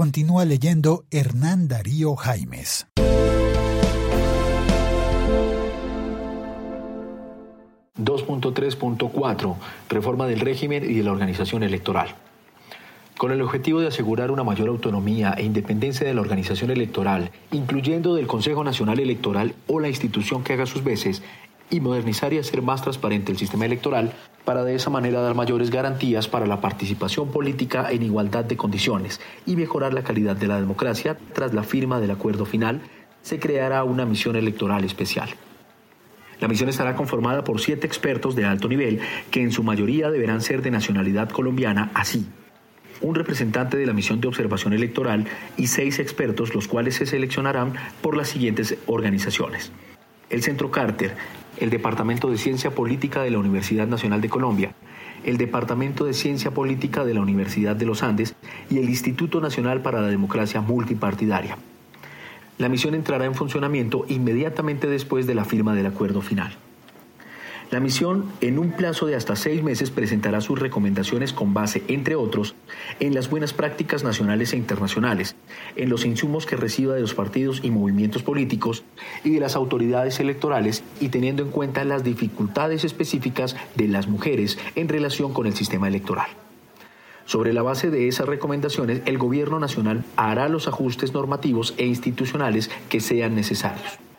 Continúa leyendo Hernán Darío Jaimes. ...2.3.4... Reforma del régimen y de la organización electoral. Con el objetivo de asegurar una mayor autonomía e independencia de la organización electoral, incluyendo del Consejo Nacional Electoral o la institución que haga sus veces, y modernizar y hacer más transparente el sistema electoral para de esa manera dar mayores garantías para la participación política en igualdad de condiciones y mejorar la calidad de la democracia, tras la firma del acuerdo final, se creará una misión electoral especial. La misión estará conformada por siete expertos de alto nivel que en su mayoría deberán ser de nacionalidad colombiana, así un representante de la misión de observación electoral y seis expertos, los cuales se seleccionarán por las siguientes organizaciones. El Centro Carter, el Departamento de Ciencia Política de la Universidad Nacional de Colombia, el Departamento de Ciencia Política de la Universidad de los Andes y el Instituto Nacional para la Democracia Multipartidaria. La misión entrará en funcionamiento inmediatamente después de la firma del acuerdo final. La misión, en un plazo de hasta seis meses, presentará sus recomendaciones con base, entre otros, en las buenas prácticas nacionales e internacionales, en los insumos que reciba de los partidos y movimientos políticos y de las autoridades electorales y teniendo en cuenta las dificultades específicas de las mujeres en relación con el sistema electoral. Sobre la base de esas recomendaciones, el Gobierno Nacional hará los ajustes normativos e institucionales que sean necesarios.